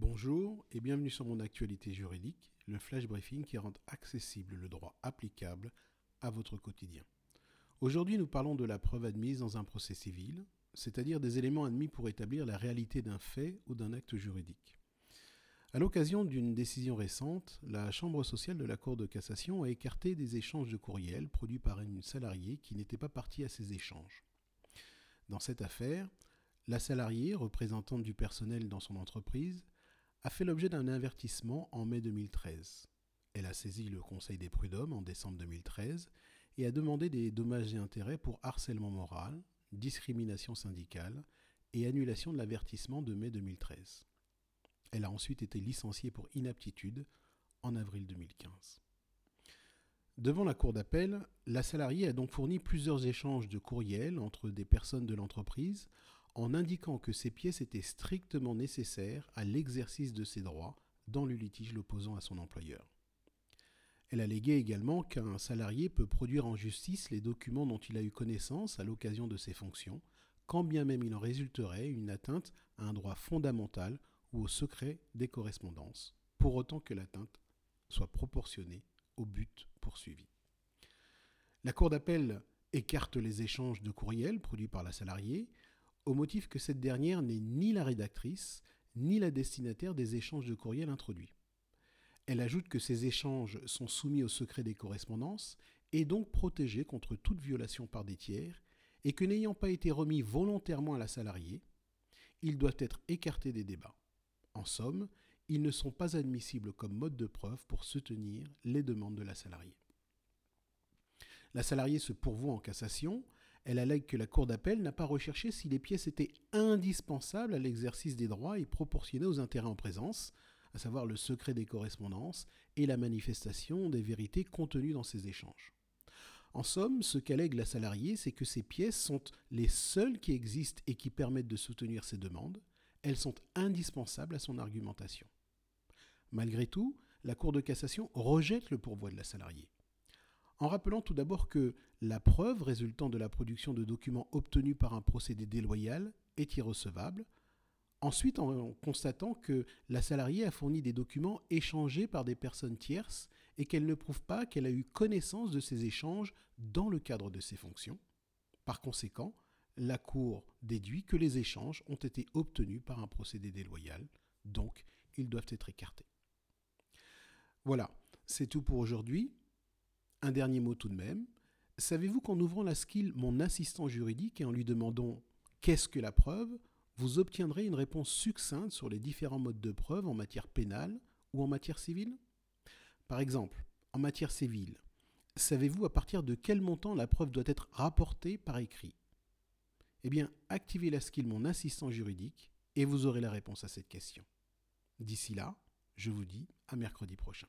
Bonjour et bienvenue sur mon actualité juridique, le flash briefing qui rend accessible le droit applicable à votre quotidien. Aujourd'hui, nous parlons de la preuve admise dans un procès civil, c'est-à-dire des éléments admis pour établir la réalité d'un fait ou d'un acte juridique. À l'occasion d'une décision récente, la Chambre sociale de la Cour de cassation a écarté des échanges de courriels produits par une salariée qui n'était pas partie à ces échanges. Dans cette affaire, la salariée, représentante du personnel dans son entreprise, a fait l'objet d'un avertissement en mai 2013. Elle a saisi le Conseil des prud'hommes en décembre 2013 et a demandé des dommages et intérêts pour harcèlement moral, discrimination syndicale et annulation de l'avertissement de mai 2013. Elle a ensuite été licenciée pour inaptitude en avril 2015. Devant la cour d'appel, la salariée a donc fourni plusieurs échanges de courriels entre des personnes de l'entreprise en indiquant que ces pièces étaient strictement nécessaires à l'exercice de ses droits dans le litige l'opposant à son employeur. Elle alléguait également qu'un salarié peut produire en justice les documents dont il a eu connaissance à l'occasion de ses fonctions, quand bien même il en résulterait une atteinte à un droit fondamental ou au secret des correspondances, pour autant que l'atteinte soit proportionnée au but poursuivi. La Cour d'appel écarte les échanges de courriels produits par la salariée au motif que cette dernière n'est ni la rédactrice ni la destinataire des échanges de courriels introduits. Elle ajoute que ces échanges sont soumis au secret des correspondances et donc protégés contre toute violation par des tiers, et que n'ayant pas été remis volontairement à la salariée, ils doivent être écartés des débats. En somme, ils ne sont pas admissibles comme mode de preuve pour soutenir les demandes de la salariée. La salariée se pourvoit en cassation. Elle allègue que la Cour d'appel n'a pas recherché si les pièces étaient indispensables à l'exercice des droits et proportionnées aux intérêts en présence, à savoir le secret des correspondances et la manifestation des vérités contenues dans ces échanges. En somme, ce qu'allègue la salariée, c'est que ces pièces sont les seules qui existent et qui permettent de soutenir ses demandes, elles sont indispensables à son argumentation. Malgré tout, la Cour de cassation rejette le pourvoi de la salariée. En rappelant tout d'abord que la preuve résultant de la production de documents obtenus par un procédé déloyal est irrecevable, ensuite en constatant que la salariée a fourni des documents échangés par des personnes tierces et qu'elle ne prouve pas qu'elle a eu connaissance de ces échanges dans le cadre de ses fonctions. Par conséquent, la Cour déduit que les échanges ont été obtenus par un procédé déloyal, donc ils doivent être écartés. Voilà, c'est tout pour aujourd'hui. Un dernier mot tout de même. Savez-vous qu'en ouvrant la skill Mon assistant juridique et en lui demandant Qu'est-ce que la preuve? vous obtiendrez une réponse succincte sur les différents modes de preuve en matière pénale ou en matière civile? Par exemple, en matière civile, savez-vous à partir de quel montant la preuve doit être rapportée par écrit? Eh bien, activez la skill Mon assistant juridique et vous aurez la réponse à cette question. D'ici là, je vous dis à mercredi prochain.